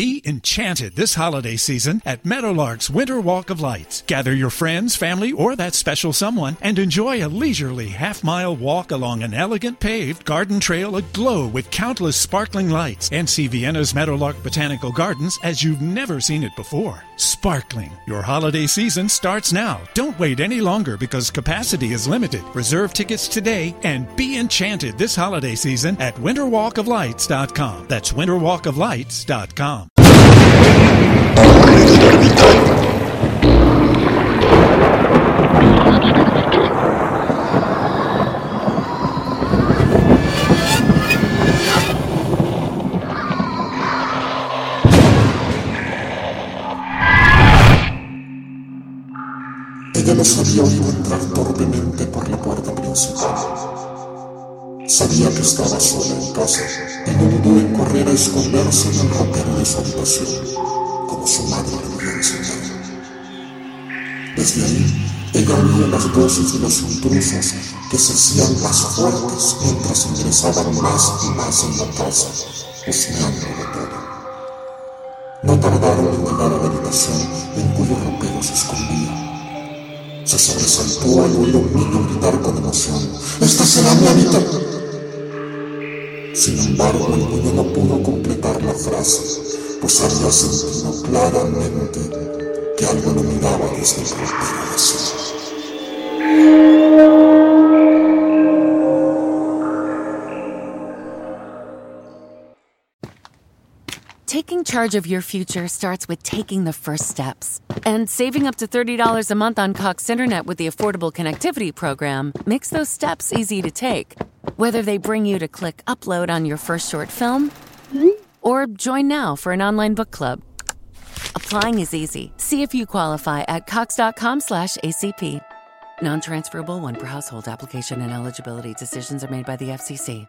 Be enchanted this holiday season at Meadowlark's Winter Walk of Lights. Gather your friends, family, or that special someone and enjoy a leisurely half mile walk along an elegant paved garden trail aglow with countless sparkling lights and see Vienna's Meadowlark Botanical Gardens as you've never seen it before. Sparkling. Your holiday season starts now. Don't wait any longer because capacity is limited. Reserve tickets today and be enchanted this holiday season at winterwalkoflights.com. That's winterwalkoflights.com. Ella no sabía iba a entrar torpemente por la puerta principal. Sabía que estaba sola en casa y no dudó en correr a esconderse en el ropero de su habitación, su madre le había enseñado. Desde ahí, ella oía las voces de los intrusos que se hacían más fuertes mientras ingresaban más y más en la casa, husmeando de todo. No tardaron en llegar a la habitación en cuyo ropero se escondía. Se sobresaltó al oír un niño gritar con emoción. ¡Esta será mi habitación! Sin embargo, el niño no pudo completar la frase, sentido claramente que algo desde el su Taking charge of your future starts with taking the first steps. And saving up to $30 a month on Cox Internet with the Affordable Connectivity Program makes those steps easy to take. Whether they bring you to click upload on your first short film or join now for an online book club. Applying is easy. See if you qualify at cox.com slash ACP. Non-transferable one per household application and eligibility decisions are made by the FCC.